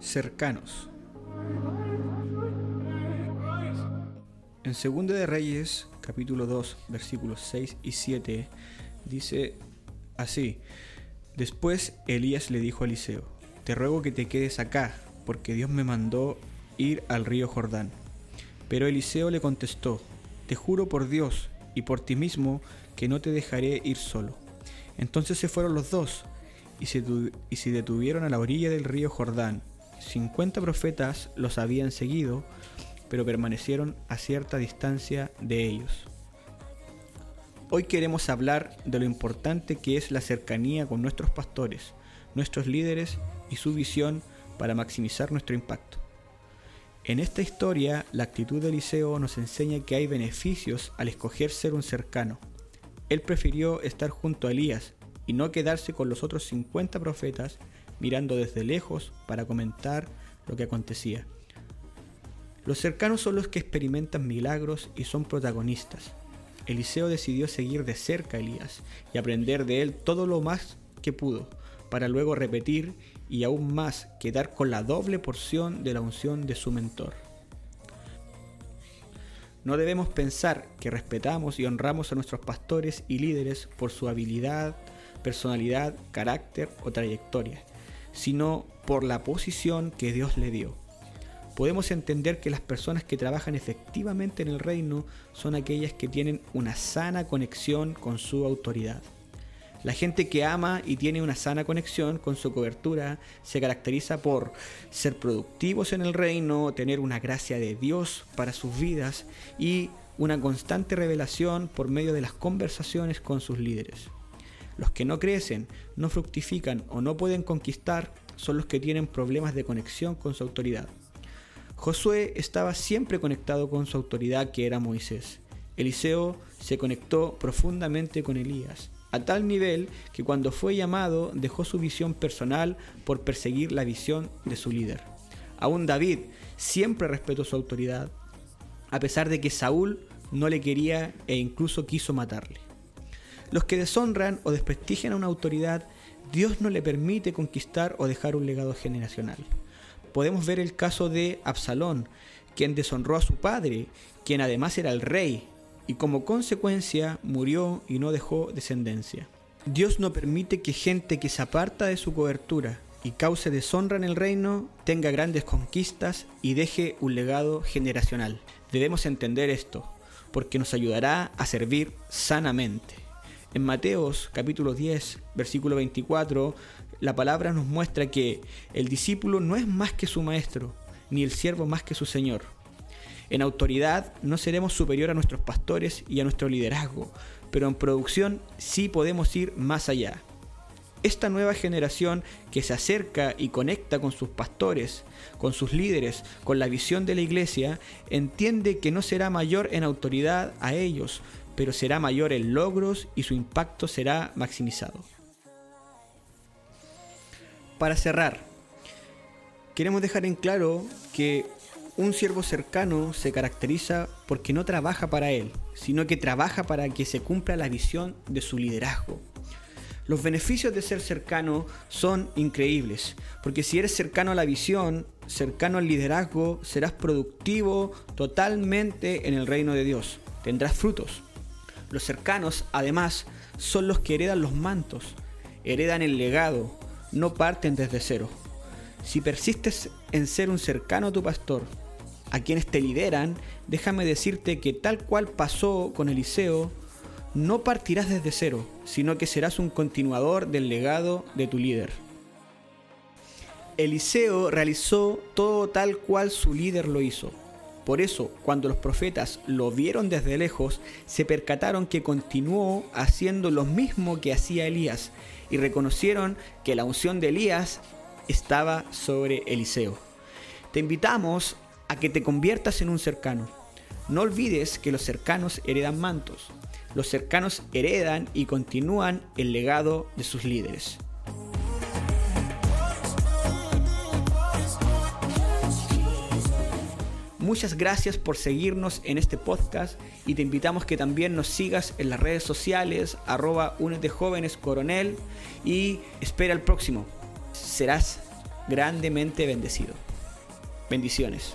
cercanos. En 2 de Reyes, capítulo 2, versículos 6 y 7, dice así, después Elías le dijo a Eliseo, te ruego que te quedes acá, porque Dios me mandó ir al río Jordán. Pero Eliseo le contestó, te juro por Dios y por ti mismo que no te dejaré ir solo. Entonces se fueron los dos y se, y se detuvieron a la orilla del río Jordán 50 profetas los habían seguido, pero permanecieron a cierta distancia de ellos. Hoy queremos hablar de lo importante que es la cercanía con nuestros pastores, nuestros líderes y su visión para maximizar nuestro impacto. En esta historia, la actitud de Eliseo nos enseña que hay beneficios al escoger ser un cercano. Él prefirió estar junto a Elías y no quedarse con los otros 50 profetas mirando desde lejos para comentar lo que acontecía. Los cercanos son los que experimentan milagros y son protagonistas. Eliseo decidió seguir de cerca a Elías y aprender de él todo lo más que pudo, para luego repetir y aún más quedar con la doble porción de la unción de su mentor. No debemos pensar que respetamos y honramos a nuestros pastores y líderes por su habilidad, personalidad, carácter o trayectoria, sino por la posición que Dios le dio. Podemos entender que las personas que trabajan efectivamente en el reino son aquellas que tienen una sana conexión con su autoridad. La gente que ama y tiene una sana conexión con su cobertura se caracteriza por ser productivos en el reino, tener una gracia de Dios para sus vidas y una constante revelación por medio de las conversaciones con sus líderes. Los que no crecen, no fructifican o no pueden conquistar son los que tienen problemas de conexión con su autoridad. Josué estaba siempre conectado con su autoridad que era Moisés. Eliseo se conectó profundamente con Elías, a tal nivel que cuando fue llamado dejó su visión personal por perseguir la visión de su líder. Aún David siempre respetó su autoridad, a pesar de que Saúl no le quería e incluso quiso matarle. Los que deshonran o desprestigian a una autoridad, Dios no le permite conquistar o dejar un legado generacional. Podemos ver el caso de Absalón, quien deshonró a su padre, quien además era el rey, y como consecuencia murió y no dejó descendencia. Dios no permite que gente que se aparta de su cobertura y cause deshonra en el reino tenga grandes conquistas y deje un legado generacional. Debemos entender esto, porque nos ayudará a servir sanamente. En Mateos capítulo 10, versículo 24, la palabra nos muestra que el discípulo no es más que su maestro, ni el siervo más que su señor. En autoridad no seremos superior a nuestros pastores y a nuestro liderazgo, pero en producción sí podemos ir más allá. Esta nueva generación que se acerca y conecta con sus pastores, con sus líderes, con la visión de la iglesia, entiende que no será mayor en autoridad a ellos, pero será mayor en logros y su impacto será maximizado. Para cerrar, queremos dejar en claro que un siervo cercano se caracteriza porque no trabaja para él, sino que trabaja para que se cumpla la visión de su liderazgo. Los beneficios de ser cercano son increíbles, porque si eres cercano a la visión, cercano al liderazgo, serás productivo totalmente en el reino de Dios. Tendrás frutos. Los cercanos, además, son los que heredan los mantos, heredan el legado, no parten desde cero. Si persistes en ser un cercano a tu pastor, a quienes te lideran, déjame decirte que tal cual pasó con Eliseo, no partirás desde cero, sino que serás un continuador del legado de tu líder. Eliseo realizó todo tal cual su líder lo hizo. Por eso, cuando los profetas lo vieron desde lejos, se percataron que continuó haciendo lo mismo que hacía Elías y reconocieron que la unción de Elías estaba sobre Eliseo. Te invitamos a que te conviertas en un cercano. No olvides que los cercanos heredan mantos. Los cercanos heredan y continúan el legado de sus líderes. Muchas gracias por seguirnos en este podcast y te invitamos que también nos sigas en las redes sociales, arroba Jóvenes Coronel y espera el próximo. Serás grandemente bendecido. Bendiciones.